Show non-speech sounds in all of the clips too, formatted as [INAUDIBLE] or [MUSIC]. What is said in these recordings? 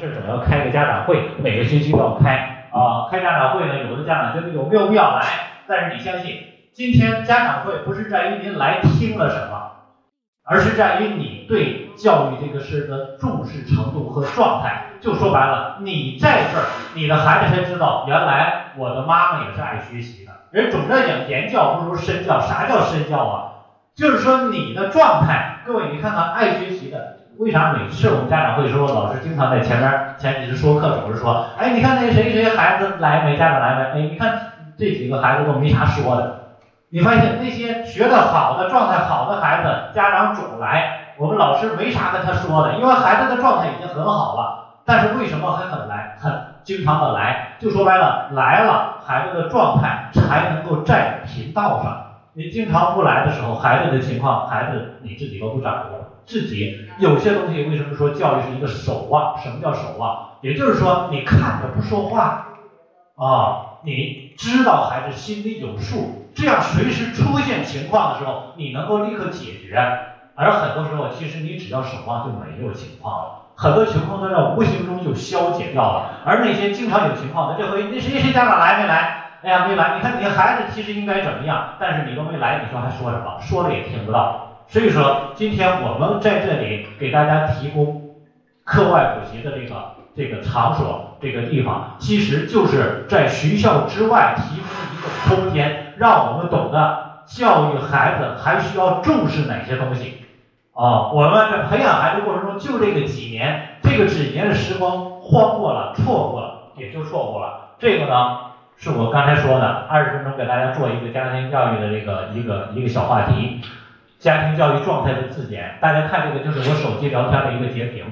是总要开个家长会，每个学期都要开啊。开家长会呢，有的家长觉得有没有必要来？但是你相信，今天家长会不是在于您来听了什么，而是在于你对教育这个事的重视程度和状态。就说白了，你在这儿，你的孩子才知道，原来我的妈妈也是爱学习的。人总在讲言教不如身教，啥叫身教啊？就是说你的状态，各位你看看爱学习的。为啥每次我们家长会说，老师经常在前面前几次说课总是说，哎，你看那谁谁孩子来没？家长来没？哎，你看这几个孩子都没啥说的。你发现那些学的好的、状态好的孩子，家长总来，我们老师没啥跟他说的，因为孩子的状态已经很好了。但是为什么还很来，很经常的来？就说白了，来了，孩子的状态才能够在频道上。你经常不来的时候，孩子的情况，孩子你自己都不掌握。自己有些东西，为什么说教育是一个守望？什么叫守望？也就是说，你看着不说话啊，你知道孩子心里有数，这样随时出现情况的时候，你能够立刻解决。而很多时候，其实你只要守望，就没有情况了。很多情况都在无形中就消解掉了。而那些经常有情况的，这回那谁谁家长来没来？哎呀，没来。你看你孩子其实应该怎么样，但是你都没来，你说还说什么？说了也听不到。所以说，今天我们在这里给大家提供课外补习的这个这个场所、这个地方，其实就是在学校之外提供一个空间，让我们懂得教育孩子还需要重视哪些东西。啊，我们在培养孩子过程中，就这个几年，这个几年的时光荒过了、错过了，也就错过了。这个呢，是我刚才说的，二十分钟给大家做一个家庭教育的这个一个一个小话题。家庭教育状态的字典，大家看这个就是我手机聊天的一个截屏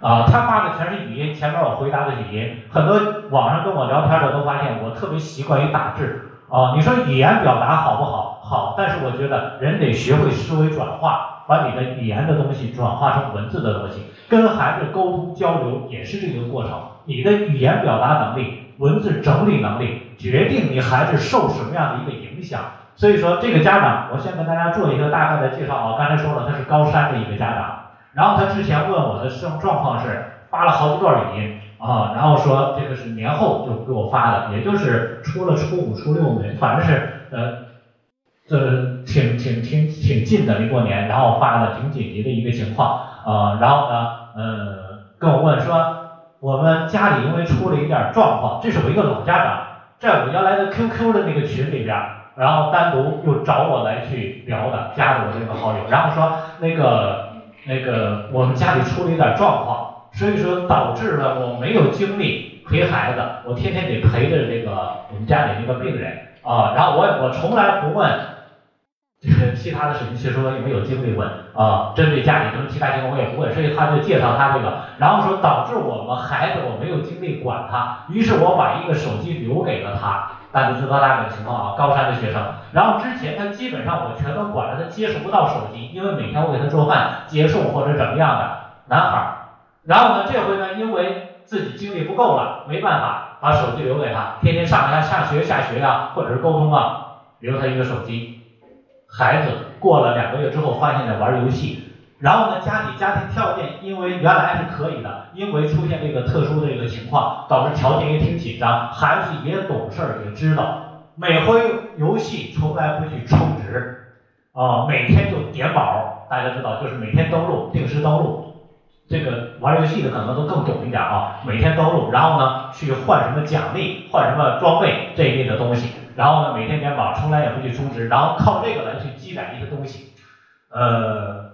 啊，他发的全是语音，前面我回答的语音，很多网上跟我聊天的都发现我特别习惯于打字啊。你说语言表达好不好？好，但是我觉得人得学会思维转化，把你的语言的东西转化成文字的东西，跟孩子沟通交流也是这个过程。你的语言表达能力、文字整理能力，决定你孩子受什么样的一个影响。所以说，这个家长，我先跟大家做一个大概的介绍啊。刚才说了，他是高三的一个家长，然后他之前问我的生状况是发了好几段语音啊，然后说这个是年后就给我发的，也就是出了初五、初六没，反正是呃，这挺挺挺挺近的离过年，然后发的挺紧急的一个情况啊，然后呢，呃，跟我问说我们家里因为出了一点状况，这是我一个老家长，在我原来的 QQ 的那个群里边。然后单独又找我来去聊的，加的我这个好友，然后说那个那个我们家里出了一点状况，所以说导致了我没有精力陪孩子，我天天得陪着这个我们家里那个病人啊，然后我我从来不问其他的事情，其实说也没有精力问啊，针对家里什么其他情况我也不问，所以他就介绍他这个，然后说导致我们孩子我没有精力管他，于是我把一个手机留给了他。大家知道大概情况啊，高三的学生，然后之前他基本上我全都管着他接触不到手机，因为每天我给他做饭、接送或者怎么样的男孩，然后呢这回呢因为自己精力不够了，没办法把手机留给他，天天上下上学下学啊，或者是沟通啊，留他一个手机，孩子过了两个月之后发现在玩游戏。然后呢，家里家庭条件因为原来是可以的，因为出现这个特殊的这个情况，导致条件也挺紧张，孩子也懂事儿，也知道，每回游戏从来不去充值，啊，每天就点宝，大家知道，就是每天登录，定时登录，这个玩游戏的可能都更懂一点啊，每天登录，然后呢去换什么奖励，换什么装备这一类的东西，然后呢每天点宝，从来也不去充值，然后靠这个来去积攒一些东西，呃。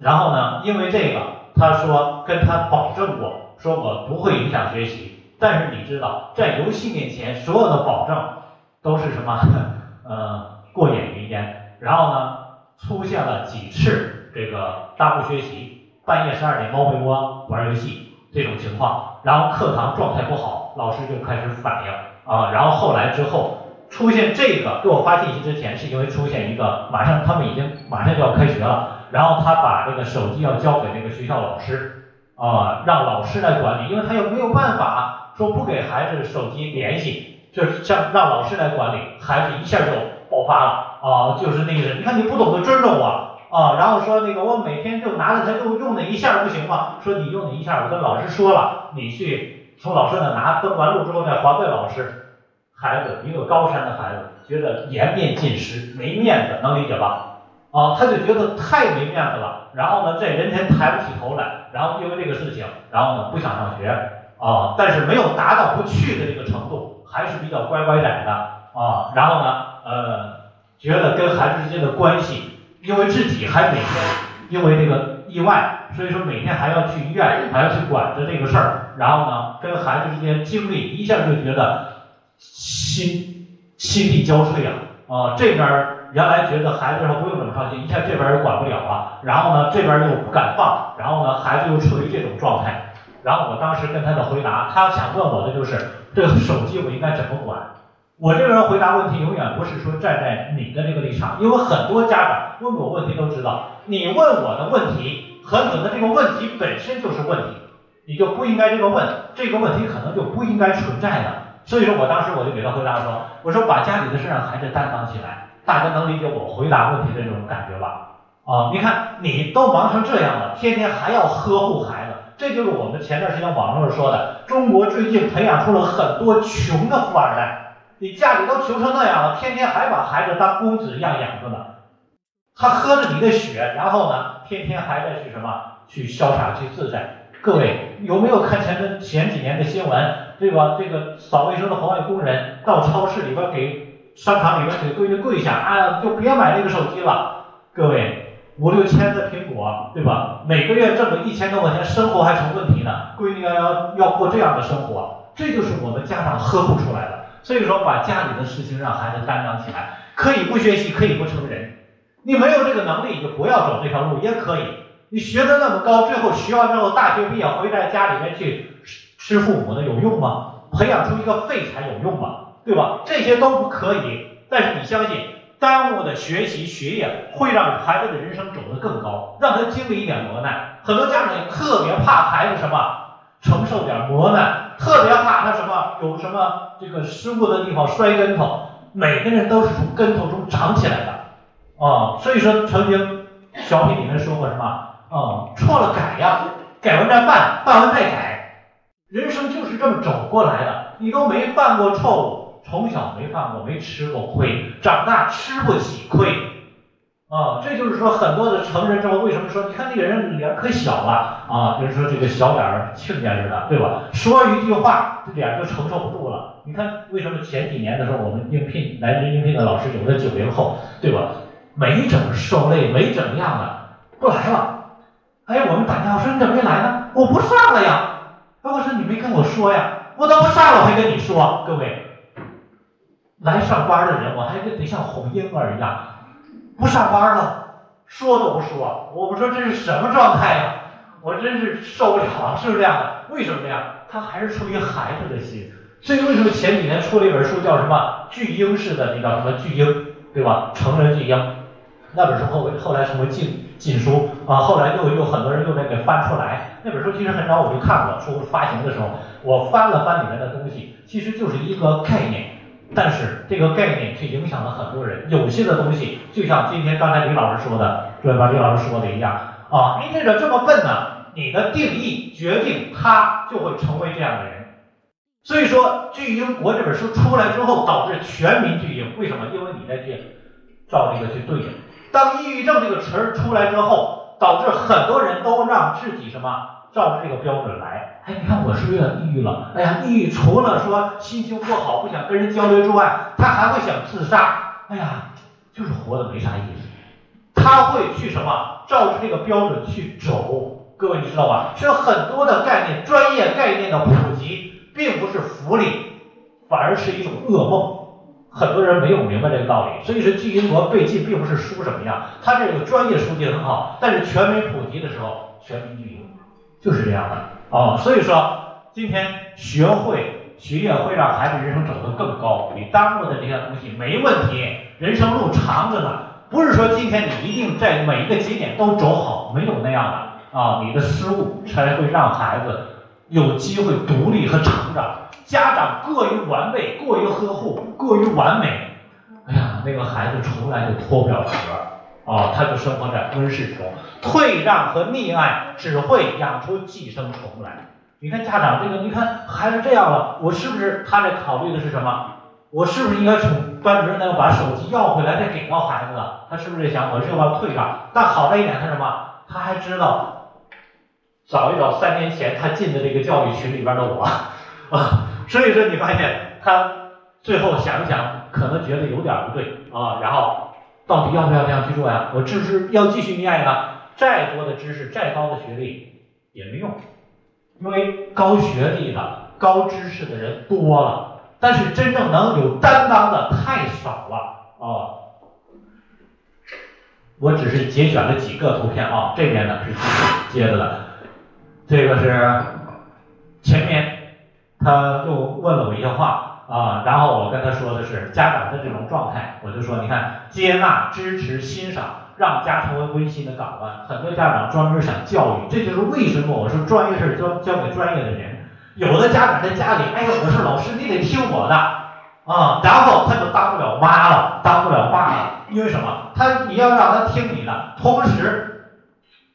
然后呢？因为这个，他说跟他保证过，说我不会影响学习。但是你知道，在游戏面前，所有的保证都是什么？[LAUGHS] 呃，过眼云烟。然后呢，出现了几次这个耽误学习，半夜十二点猫被窝玩游戏这种情况，然后课堂状态不好，老师就开始反应啊。然后后来之后出现这个，给我发信息之前，是因为出现一个，马上他们已经马上就要开学了。然后他把这个手机要交给那个学校老师，啊，让老师来管理，因为他又没有办法说不给孩子手机联系，就是像让老师来管理，孩子一下就爆发了，啊，就是那个，你看你不懂得尊重我，啊，然后说那个我每天就拿着它用用那一下不行吗？说你用那一下，我跟老师说了，你去从老师那拿，登完录之后再还给老师，孩子一个高山的孩子，觉得颜面尽失，没面子，能理解吧？啊，他就觉得太没面子了，然后呢，在人前抬不起头来，然后因为这个事情，然后呢不想上学啊，但是没有达到不去的这个程度，还是比较乖乖仔的啊，然后呢，呃，觉得跟孩子之间的关系，因为自己还每天因为这个意外，所以说每天还要去医院，还要去管着这个事儿，然后呢，跟孩子之间经历一下就觉得心心力交瘁啊，啊这边。原来觉得孩子说不用这么操心，一下这边又管不了了，然后呢这边又不敢放，然后呢孩子又处于这种状态，然后我当时跟他的回答，他想问我的就是这个手机我应该怎么管？我这个人回答问题永远不是说站在你的这个立场，因为很多家长问我问题都知道，你问我的问题，很可能这个问题本身就是问题，你就不应该这个问，这个问题可能就不应该存在的。所以说我当时我就给他回答说，我说把家里的事让孩子担当起来。大家能理解我回答问题的这种感觉吧？啊，你看你都忙成这样了，天天还要呵护孩子，这就是我们前段时间网络上说的，中国最近培养出了很多穷的富二代。你家里都穷成那样了，天天还把孩子当公子一样养着呢，他喝着你的血，然后呢，天天还在去什么去潇洒去自在。各位有没有看前前几年的新闻，对吧？这个扫卫生的环卫工人到超市里边给。商场里边给闺女跪下，啊，就别买那个手机了。各位，五六千的苹果，对吧？每个月挣个一千多块钱，生活还成问题呢。闺女要要要过这样的生活，这就是我们家长呵护出来的。所以说，把家里的事情让孩子担当起来，可以不学习，可以不成人。你没有这个能力，你就不要走这条路，也可以。你学的那么高，最后学完之后，大学毕业回在家里面去吃父母的，有用吗？培养出一个废材有用吗？对吧？这些都不可以，但是你相信，耽误的学习学业会让孩子的人生走得更高，让他经历一点磨难。很多家长也特别怕孩子什么承受点磨难，特别怕他什么有什么这个失误的地方摔跟头。每个人都是从跟头中长起来的啊，所以说曾经小品里面说过什么啊，错了改呀，改完再办，办完再改，人生就是这么走过来的。你都没犯过错误。从小没犯过，没吃过亏，长大吃不起亏，啊，这就是说很多的成人之后为什么说，你看那个人脸可小了啊，就是说这个小脸儿亲家似的，对吧？说一句话，脸就承受不住了。你看为什么前几年的时候，我们应聘来这应聘的老师，有的九零后，对吧？没整受累，没怎么样的，不来了。哎，我们打电话说你怎么没来呢？我不上了呀。哎，我说你没跟我说呀，我都不上了，我还跟你说，各位。来上班的人，我还得得像哄婴儿一样，不上班了，说都不说。我们说这是什么状态呀？我真是受不了！是不是这样的？为什么呀？他还是出于孩子的心。所以为什么前几年出了一本书叫什么巨婴式的那叫什么巨婴，对吧？成人巨婴，那本书后后来成为禁禁书啊。后来又又很多人又在给翻出来。那本书其实很早我就看过，书发行的时候我翻了翻里面的东西，其实就是一个概念。但是这个概念却影响了很多人。有些的东西，就像今天刚才李老师说的，对吧李老师说的一样啊，你这个这么笨呢？你的定义决定他就会成为这样的人。所以说，巨婴国这本书出来之后，导致全民巨婴。为什么？因为你在去照这个去对应。当抑郁症这个词儿出来之后，导致很多人都让自己什么？照着这个标准来，哎，你看我是不是有点抑郁了？哎呀，抑郁除了说心情不好、不想跟人交流之外，他还会想自杀。哎呀，就是活的没啥意思。他会去什么？照着这个标准去走。各位你知道吧？所以很多的概念、专业概念的普及，并不是福利，反而是一种噩梦。很多人没有明白这个道理。所以说，巨婴国被禁，并不是书什么样，它这个专业书籍很好，但是全民普及的时候，全民巨婴。就是这样的哦，所以说今天学会学业会让孩子人生走得更高。你耽误的这些东西没问题，人生路长着呢，不是说今天你一定在每一个节点都走好，没有那样的啊。你的失误才会让孩子有机会独立和成长。家长过于完备、过于呵护、过于完美，哎呀，那个孩子从来就脱不了壳。啊，他就生活在温室中，退让和溺爱只会养出寄生虫来。你看家长这个，你看孩子这样了，我是不是他在考虑的是什么？我是不是应该从班主任那把手机要回来，再给到孩子？他是不是想我是要把退让？但好在一点是什么？他还知道找一找三年前他进的这个教育群里边的我 [LAUGHS] 啊，所以说你发现他最后想一想，可能觉得有点不对啊，然后到底要不要这样去做呀？我是不是要继续念呢？再多的知识，再高的学历也没用，因为高学历的、高知识的人多了，但是真正能有担当的太少了啊。我只是节选了几个图片啊，这边呢是接着的，这个是前面他又问了我一些话啊，然后我跟他说的是家长的这种状态，我就说你看接纳、支持、欣赏，让家成为温馨的港湾。很多家长专门想教育，这就是为什么我说专业事交交给专业的人。有的家长在家里，哎呀，我是老师，你得听我的啊，然后他就当不了妈了，当不了爸了。因为什么？他你要让他听你的，同时，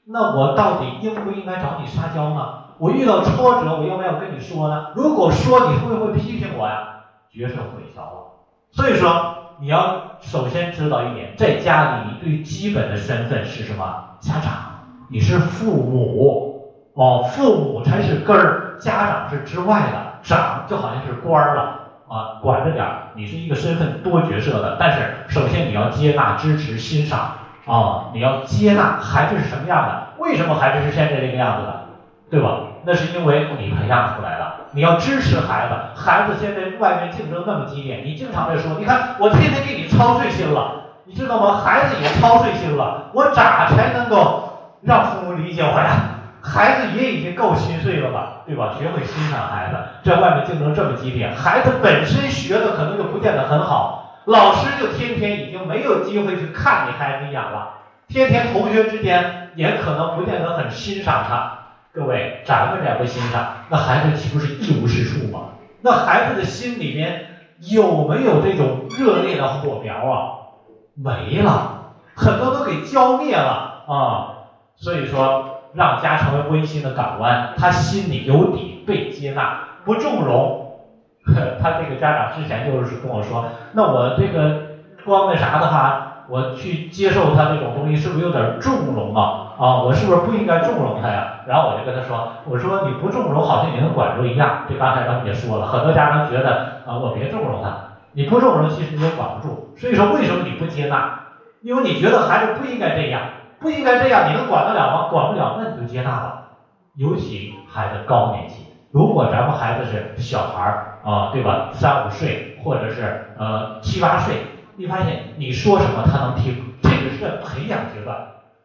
那我到底应不应该找你撒娇呢？我遇到挫折，我要不要跟你说呢？如果说，你会不会批评我呀？角色混淆了。所以说，你要首先知道一点，在家里，你最基本的身份是什么？家长，你是父母哦，父母才是根儿，家长是之外的，长就好像是官儿了。啊，管着点儿，你是一个身份多角色的，但是首先你要接纳、支持、欣赏啊，你要接纳孩子是什么样的，为什么孩子是现在这个样子的，对吧？那是因为你培养出来的。你要支持孩子，孩子现在外面竞争那么激烈，你经常在说，你看我天天给你操碎心了，你知道吗？孩子也操碎心了，我咋才能够让父母理解我呀？孩子也已经够心碎了吧，对吧？学会欣赏孩子，在外面竞争这么激烈，孩子本身学的可能就不见得很好，老师就天天已经没有机会去看你孩子一眼了，天天同学之间也可能不见得很欣赏他。各位，咱们也不欣赏，那孩子岂不是一无是处吗？那孩子的心里面有没有这种热烈的火苗啊？没了，很多都给浇灭了啊。所以说。让家成为温馨的港湾，他心里有底，被接纳，不纵容。[LAUGHS] 他这个家长之前就是跟我说，那我这个光那啥的话，我去接受他这种东西，是不是有点纵容啊？啊，我是不是不应该纵容他呀？然后我就跟他说，我说你不纵容，好像也能管住一样。这刚才咱们也说了，很多家长觉得啊，我别纵容他，你不纵容，其实你也管不住。所以说，为什么你不接纳？因为你觉得孩子不应该这样。不应该这样，你能管得了吗？管不了，那你就接纳吧。尤其孩子高年级，如果咱们孩子是小孩儿啊，对吧？三五岁或者是呃七八岁，你发现你说什么他能听，这个是在培养阶段。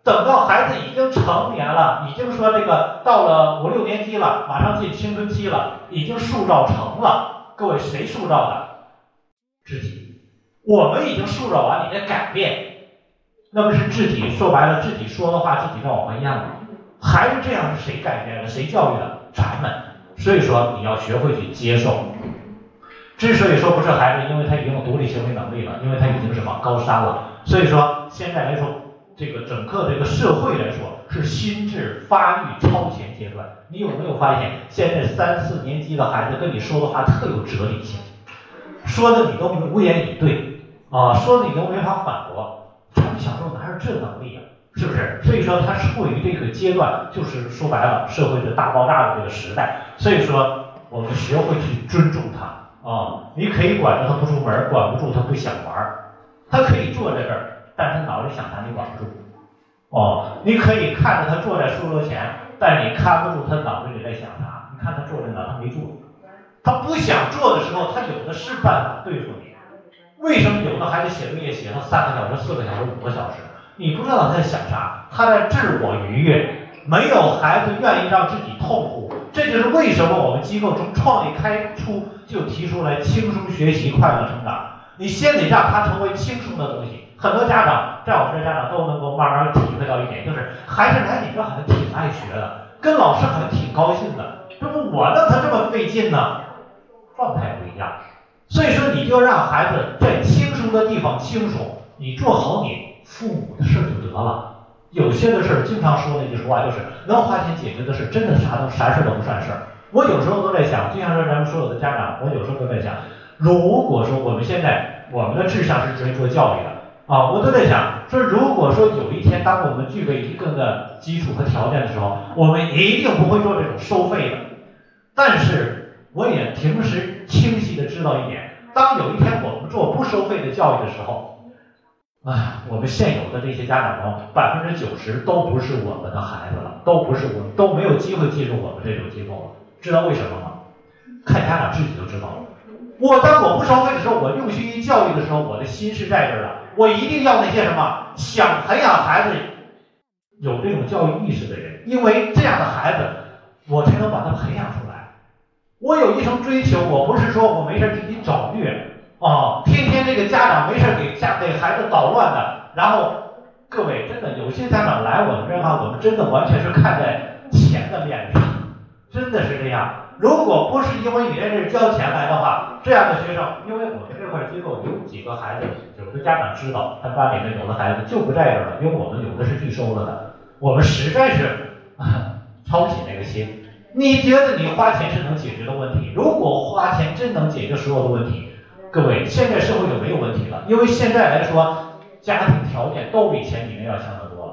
等到孩子已经成年了，已经说这个到了五六年级了，马上进青春期了，已经塑造成了。各位谁塑造的？自己。我们已经塑造完，你在改变。那不是自己说白了，自己说的话自己在往回咽吗？孩子这样是谁改变的？谁教育的？咱们。所以说你要学会去接受。之所以说不是孩子，因为他已经有独立行为能力了，因为他已经是往高三了。所以说现在来说，这个整个这个社会来说是心智发育超前阶段。你有没有发现，现在三四年级的孩子跟你说的话特有哲理性，说的你都无言以对啊，说的你都没法反驳。他们小时候哪有这能力啊？是不是？所以说他处于这个阶段，就是说白了，社会的大爆炸的这个时代。所以说，我们学会去尊重他啊！你可以管着他不出门，管不住他不想玩他可以坐在这儿，但他脑子里想啥你管不住。哦，你可以看着他坐在书桌前，但你看不住他脑子里在想啥。你看他坐在哪，他没坐。他不想做的时候，他有的是办法对付你。为什么有的孩子写作业写上三个小时、四个小时、五个小时？你不知道他在想啥，他在自我愉悦。没有孩子愿意让自己痛苦，这就是为什么我们机构从创立开初就提出来轻松学习、快乐成长。你先得让他成为轻松的东西。很多家长在我们这家长都能够慢慢体会到一点，就是孩子来你这好像挺爱学的，跟老师好像挺高兴的。这不我让他这么费劲呢？状态不一样。所以说，你就让孩子在轻松的地方轻松，你做好你父母的事就得了。有些的事儿，经常说那句话就是，能花钱解决的事，真的啥都啥事儿都不算事儿。我有时候都在想，就像说咱们所有的家长，我有时候都在想，如果说我们现在我们的志向是追求教育的啊，我都在想，说如果说有一天当我们具备一定的基础和条件的时候，我们一定不会做这种收费的。但是我也平时清晰的知道一点，当有一天我们做不收费的教育的时候。哎，我们现有的这些家长中，百分之九十都不是我们的孩子了，都不是我，都没有机会进入我们这种机构了。知道为什么吗？看家长自己就知道了。我当我不收费的时候，我用心于教育的时候，我的心是在这儿的。我一定要那些什么想培养孩子有这种教育意识的人，因为这样的孩子，我才能把他培养出来。我有一生追求，我不是说我没事给你找虐。哦，天天这个家长没事给家给孩子捣乱的，然后各位真的有些家长来我们这儿哈，我们真的完全是看在钱的面子上，真的是这样。如果不是因为你在这交钱来的话，这样的学生，因为我们这块机构有几个孩子，有的家长知道，他班里面有的孩子就不在这儿了，因为我们有的是拒收了的，我们实在是 [LAUGHS] 操不起那个心。你觉得你花钱是能解决的问题？如果花钱真能解决所有的问题？各位，现在社会就没有问题了，因为现在来说，家庭条件都比前几年要强得多了，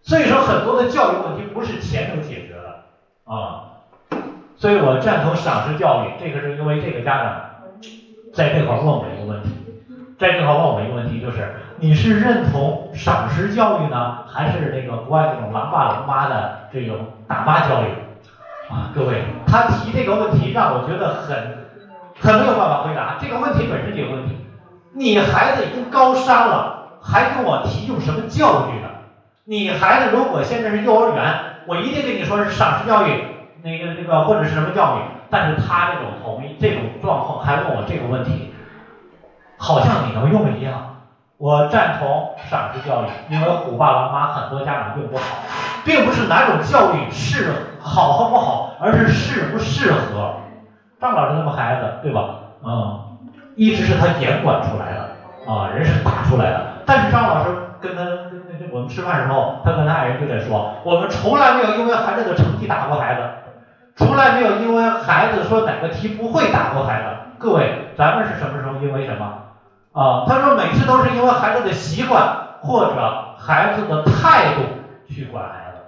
所以说很多的教育问题不是钱能解决的啊，所以我赞同赏识教育，这个是因为这个家长在这块问我一个问题，在这块问我一个问题，就是你是认同赏识教育呢，还是那个国外那种狼爸狼妈的这种打骂教育啊？各位，他提这个问题让我觉得很。很没有办法回答这个问题本身就有问题。你孩子已经高三了，还跟我提用什么教育呢？你孩子如果现在是幼儿园，我一定跟你说是赏识教育，那个那个或者是什么教育。但是他这种同意这种状况还问我这个问题，好像你能用一样。我赞同赏识教育，因为虎爸狼妈很多家长用不好，并不是哪种教育是好和不好，而是适不适合。张老师那么孩子，对吧？嗯，一直是他严管出来的啊，人是打出来的。但是张老师跟他跟那我们吃饭时候，他跟他爱人就在说，我们从来没有因为孩子的成绩打过孩子，从来没有因为孩子说哪个题不会打过孩子。各位，咱们是什么时候因为什么啊？他说每次都是因为孩子的习惯或者孩子的态度去管孩子，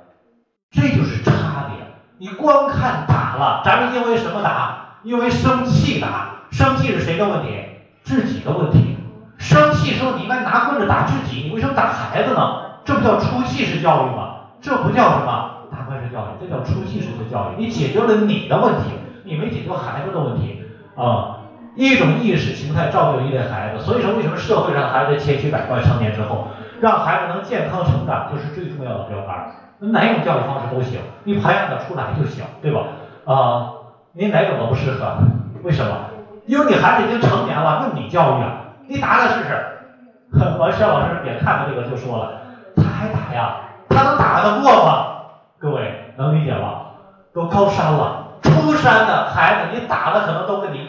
这就是差别。你光看打了，咱们因为什么打？因为生气打，生气是谁的问题？自己的问题。生气时候你应该拿棍子打自己，你为什么打孩子呢？这不叫出气式教育吗？这不叫什么打棍式教育，这叫出气式的教育。你解决了你的问题，你没解决孩子的问题啊。一种意识形态造就一类孩子，所以说为什么社会上孩子千奇百怪，成年之后让孩子能健康成长，就是最重要的标杆。哪种教育方式都行，你培养的出来就行，对吧？啊。你哪种都不适合，为什么？因为你孩子已经成年了，用你教育啊！你打他试试。我肖老师也看到这个就说了，他还打呀？他能打得过吗？各位能理解吗？都高三了，初三的孩子你打的可能都跟你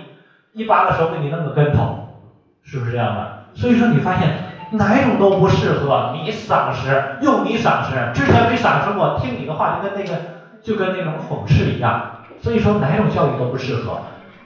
一巴掌手给你弄个跟头，是不是这样的？所以说你发现哪种都不适合，你赏识用你赏识，之前没赏识过，听你的话就跟那个就跟那种讽刺一样。所以说哪种教育都不适合，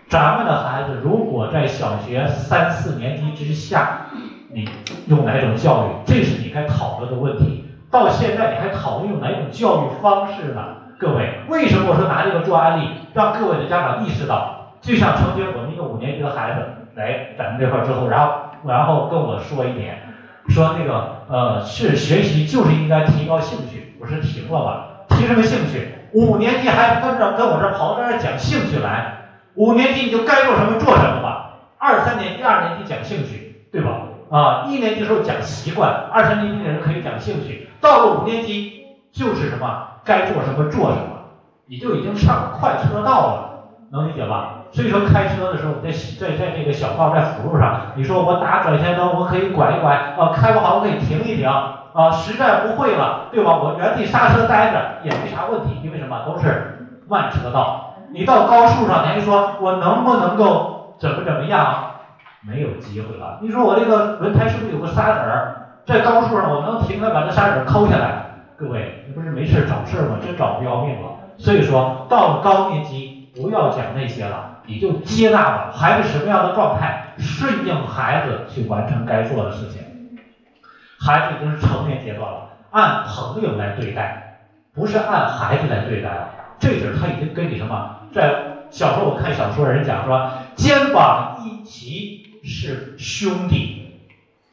咱们的孩子如果在小学三四年级之下，你用哪种教育，这是你该讨论的问题。到现在你还讨论用哪种教育方式呢？各位，为什么我说拿这个做案例，让各位的家长意识到，就像曾经我们一个五年级的孩子来咱们这块之后，然后然后跟我说一点，说那个呃是学习就是应该提高兴趣，我说停了吧，提什么兴趣？五年级还跟着跟我这跑这儿讲兴趣来，五年级你就该做什么做什么吧。二三年级、二年级讲兴趣，对吧？啊，一年级时候讲习惯，二三年级的人可以讲兴趣，到了五年级就是什么该做什么做什么，你就已经上快车道了，能理解吧？所以说开车的时候，在在在这个小道在辅路上，你说我打转向灯，我可以拐一拐，啊，开不好我可以停一停。啊，实在不会了，对吧？我原地刹车待着也没啥问题，因为什么？都是慢车道。你到高速上，人家说我能不能够怎么怎么样？没有机会了。你说我这个轮胎是不是有个沙子儿？在高速上我能停下把这沙子抠下来？各位，你不是没事找事吗？真找不要命了。所以说到了高年级，不要讲那些了，你就接纳吧，孩子什么样的状态，顺应孩子去完成该做的事情。孩子已经是成年阶段了，按朋友来对待，不是按孩子来对待了。这是他已经跟你什么？在小时候我看小说人讲说，肩膀一齐是兄弟，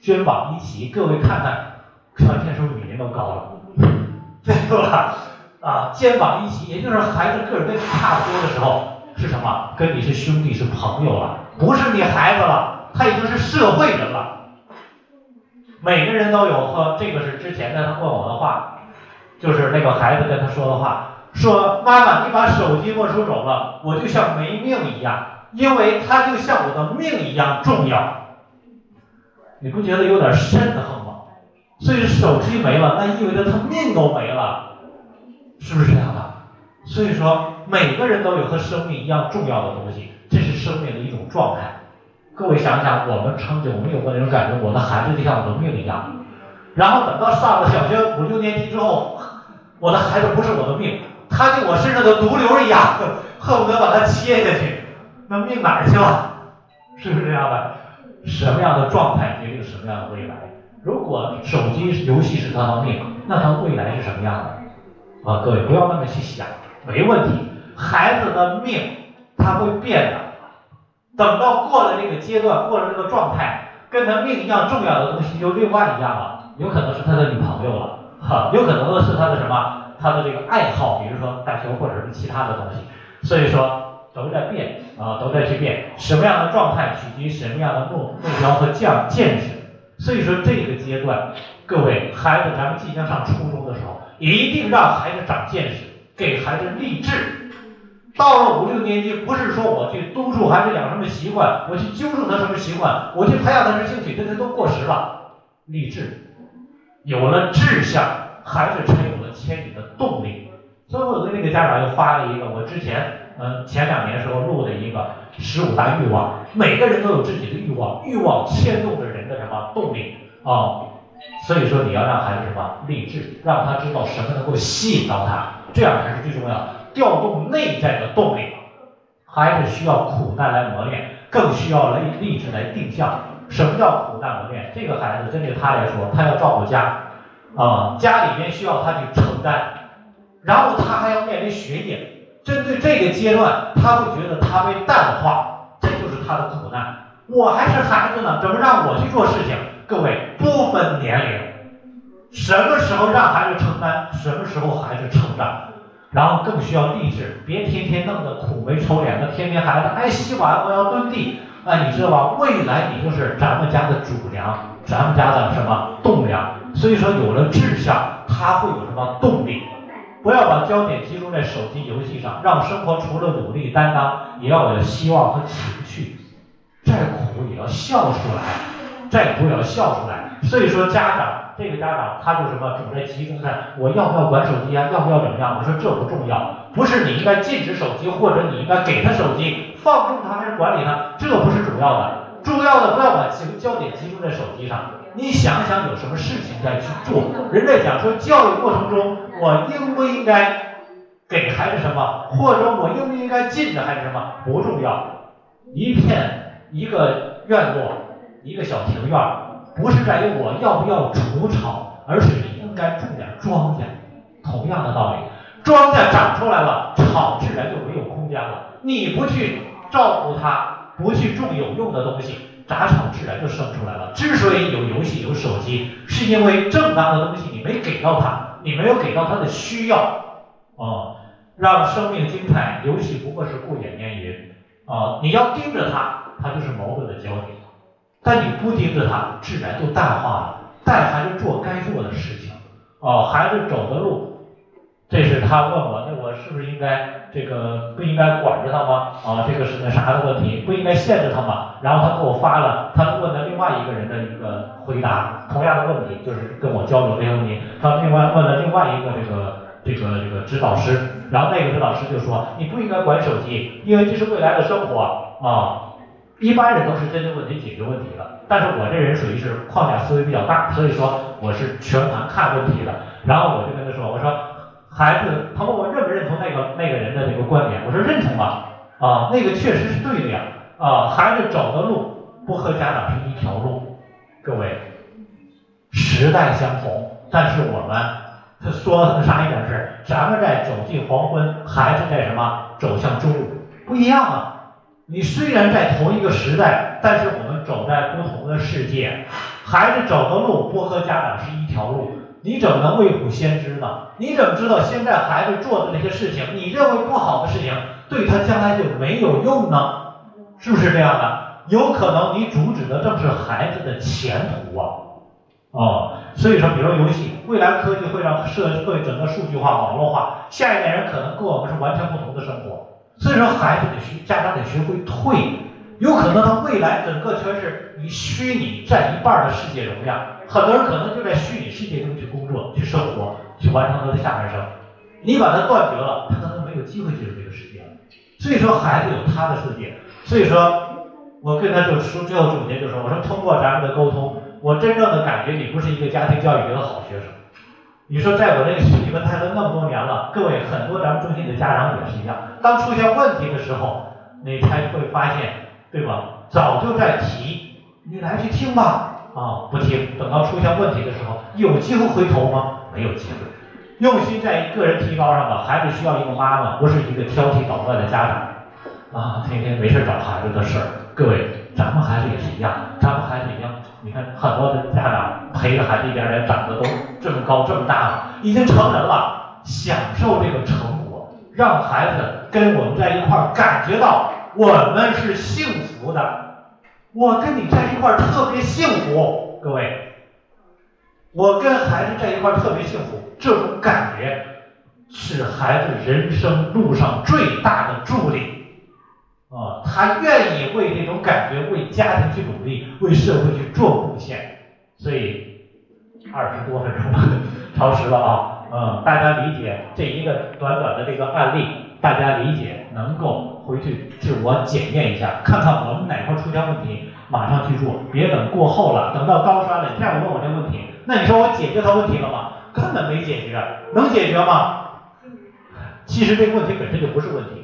肩膀一齐，各位看看，传天是不是比您都高了？对吧？啊，肩膀一齐，也就是孩子个儿跟你差不多的时候，是什么？跟你是兄弟是朋友了，不是你孩子了，他已经是社会人了。每个人都有和这个是之前的他问我的话，就是那个孩子跟他说的话，说妈妈，你把手机没收走了，我就像没命一样，因为它就像我的命一样重要。你不觉得有点瘆得慌吗？所以手机没了，那意味着他命都没了，是不是这样的？所以说每个人都有和生命一样重要的东西，这是生命的一种状态。各位想想，我们曾经我们有过那种感觉，我的孩子就像我的命一样。然后等到上了小学五六年级之后，我的孩子不是我的命，他就我身上的毒瘤一样，[LAUGHS] 恨不得把它切下去。那命哪儿去了？是不是这样的？什么样的状态决定什么样的未来？如果手机游戏是他的命，那他未来是什么样的？啊，各位不要那么去想，没问题。孩子的命他会变的。等到过了这个阶段，过了这个状态，跟他命一样重要的东西就另外一样了，有可能是他的女朋友了，哈，有可能是他的什么，他的这个爱好，比如说打球或者是其他的东西，所以说都在变啊，都在去变，什么样的状态取决于什么样的目目标和见见识，所以说这个阶段，各位孩子，咱们即将上初中的时候，一定让孩子长见识，给孩子励志。到了五六年级，不是说我去督促孩子养什么习惯，我去纠正他什么习惯，我去培养他什么兴趣，这些都过时了。励志，有了志向，孩子才有了牵引的动力。所以我跟那个家长又发了一个，我之前嗯前两年时候录的一个十五大欲望，每个人都有自己的欲望，欲望牵动着人的什么动力啊？所以说你要让孩子什么励志，让他知道什么能够吸引到他，这样才是最重要的。调动内在的动力，孩子需要苦难来磨练，更需要励励志来定向。什么叫苦难磨练？这个孩子针对他来说，他要照顾家，啊，家里面需要他去承担，然后他还要面临学业。针对这个阶段，他会觉得他被淡化，这就是他的苦难。我还是孩子呢，怎么让我去做事情？各位，不分年龄，什么时候让孩子承担，什么时候孩子成长。然后更需要励志，别天天弄得苦眉愁脸的，天天孩子爱洗碗，我要蹲地，哎，你知道吧？未来你就是咱们家的主粮，咱们家的什么栋梁。所以说，有了志向，他会有什么动力？不要把焦点集中在手机游戏上，让生活除了努力担当，也要有希望和情绪。再苦也要笑出来，再苦也要笑出来。所以说，家长。这个家长他就什么总在集中在我要不要管手机啊，要不要怎么样？我说这不重要，不是你应该禁止手机，或者你应该给他手机，放纵他还是管理他，这不是主要的。重要的不要把焦点集中在手机上。你想想有什么事情该去做？人在讲说教育过程中，我应不应该给孩子什么，或者我应不应该禁止孩子什么？不重要。一片一个院落，一个小庭院。不是在于我要不要除草，而是你应该种点庄稼。同样的道理，庄稼长出来了，草自然就没有空间了。你不去照顾它，不去种有用的东西，杂草自然就生出来了。之所以有游戏、有手机，是因为正当的东西你没给到它，你没有给到它的需要。哦，让生命精彩，游戏不过是过眼烟云。啊，你要盯着它，它就是矛盾的焦点。但你不盯着他，自然就淡化了。带孩子做该做的事情，哦，孩子走的路，这是他问我，那我是不是应该这个不应该管着他吗？啊，这个是那啥的问题，不应该限制他吗？然后他给我发了他问的另外一个人的一个回答，同样的问题，就是跟我交流这些问题。他另外问了另外一个这个这个这个指导师，然后那个指导师就说，你不应该管手机，因为这是未来的生活啊。一般人都是针对问题解决问题的，但是我这人属于是框架思维比较大，所以说我是全盘看问题的。然后我就跟他说，我说孩子，他问我认不认同那个那个人的这个观点，我说认同啊。啊，那个确实是对的呀。啊，孩子走的路不和家长是一条路，各位，时代相同，但是我们他说的啥一点是，咱们在走进黄昏，孩子在什么走向中午，不一样啊。你虽然在同一个时代，但是我们走在不同的世界，孩子走的路不和家长是一条路。你怎么能未卜先知呢？你怎么知道现在孩子做的那些事情，你认为不好的事情，对他将来就没有用呢？是不是这样的？有可能你阻止的正是孩子的前途啊！哦，所以说，比如游戏，未来科技会让社会整个数据化、网络化，下一代人可能跟我们是完全不同的生活。所以说，孩子得学，家长得学会退。有可能他未来整个全是以虚拟占一半的世界容量，很多人可能就在虚拟世界中去工作、去生活、去完成他的下半生。你把他断绝了，他可能没有机会进入这个世界了。所以说，孩子有他的世界。所以说，我跟他就说最后总结就说：我说通过咱们的沟通，我真正的感觉你不是一个家庭教育里的好学生。你说在我这个你们泰德那么多年了，各位很多咱们中心的家长也是一样，当出现问题的时候，你才会发现。对吧？早就在提，你来去听吧。啊，不听，等到出现问题的时候，有机会回头吗？没有机会。用心在个人提高上吧。孩子需要一个妈妈，不是一个挑剔捣乱的家长。啊，天天没事找孩子的事儿。各位，咱们孩子也是一样，咱们孩子一样，你看很多的家长陪着孩子一点点长得都这么高这么大了，已经成人了，享受这个成果，让孩子跟我们在一块儿感觉到。我们是幸福的，我跟你在一块儿特别幸福，各位，我跟孩子在一块儿特别幸福，这种感觉是孩子人生路上最大的助力，啊，他愿意为这种感觉为家庭去努力，为社会去做贡献，所以二十多分钟超时了啊，嗯，大家理解这一个短短的这个案例，大家理解能够。回去自我检验一下，看看我们哪块出现问题，马上去做，别等过后了，等到高三了，你再问我这问题，那你说我解决他问题了吗？根本没解决，能解决吗？其实这个问题本身就不是问题，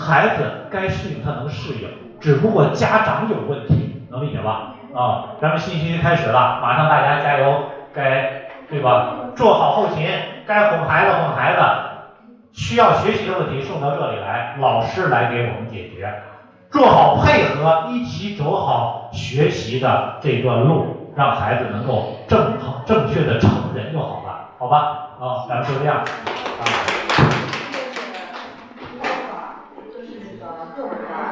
孩子该适应他能适应，只不过家长有问题，能理解吧？啊，咱们新学期开始了，马上大家加油，该对吧？做好后勤，该哄孩子哄孩子。需要学习的问题送到这里来，老师来给我们解决，做好配合，一起走好学习的这段路，让孩子能够正正确的成人就好了，好吧？啊，咱们就这样啊。